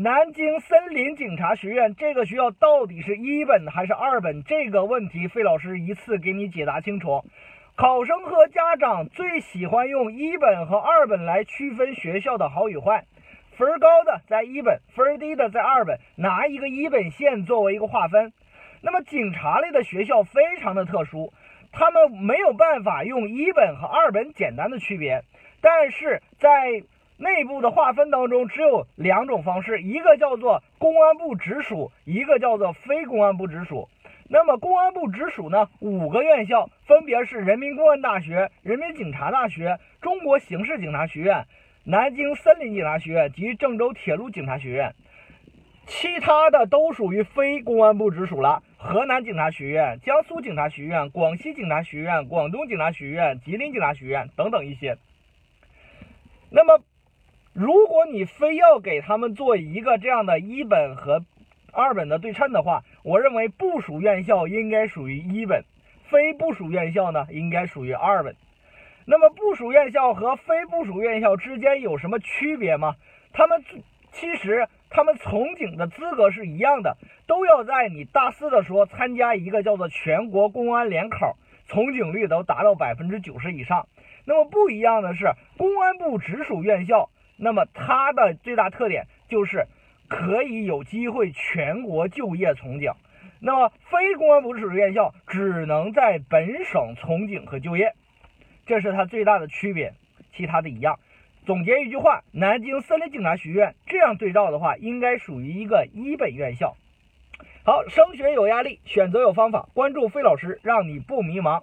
南京森林警察学院这个学校到底是一本还是二本？这个问题，费老师一次给你解答清楚。考生和家长最喜欢用一本和二本来区分学校的好与坏，分儿高的在一本，分儿低的在二本，拿一个一本线作为一个划分。那么警察类的学校非常的特殊，他们没有办法用一本和二本简单的区别，但是在内部的划分当中，只有两种方式，一个叫做公安部直属，一个叫做非公安部直属。那么公安部直属呢，五个院校分别是人民公安大学、人民警察大学、中国刑事警察学院、南京森林警察学院及郑州铁路警察学院。其他的都属于非公安部直属了，河南警察学院、江苏警察学院、广西警察学院、广东警察学院、吉林警察学院等等一些。那么。如果你非要给他们做一个这样的一本和二本的对称的话，我认为部属院校应该属于一本，非部属院校呢应该属于二本。那么部属院校和非部属院校之间有什么区别吗？他们其实他们从警的资格是一样的，都要在你大四的时候参加一个叫做全国公安联考，从警率都达到百分之九十以上。那么不一样的是，公安部直属院校。那么它的最大特点就是可以有机会全国就业从警，那么非公安部直属院校只能在本省从警和就业，这是它最大的区别，其他的一样。总结一句话，南京森林警察学院这样对照的话，应该属于一个一本院校。好，升学有压力，选择有方法，关注费老师，让你不迷茫。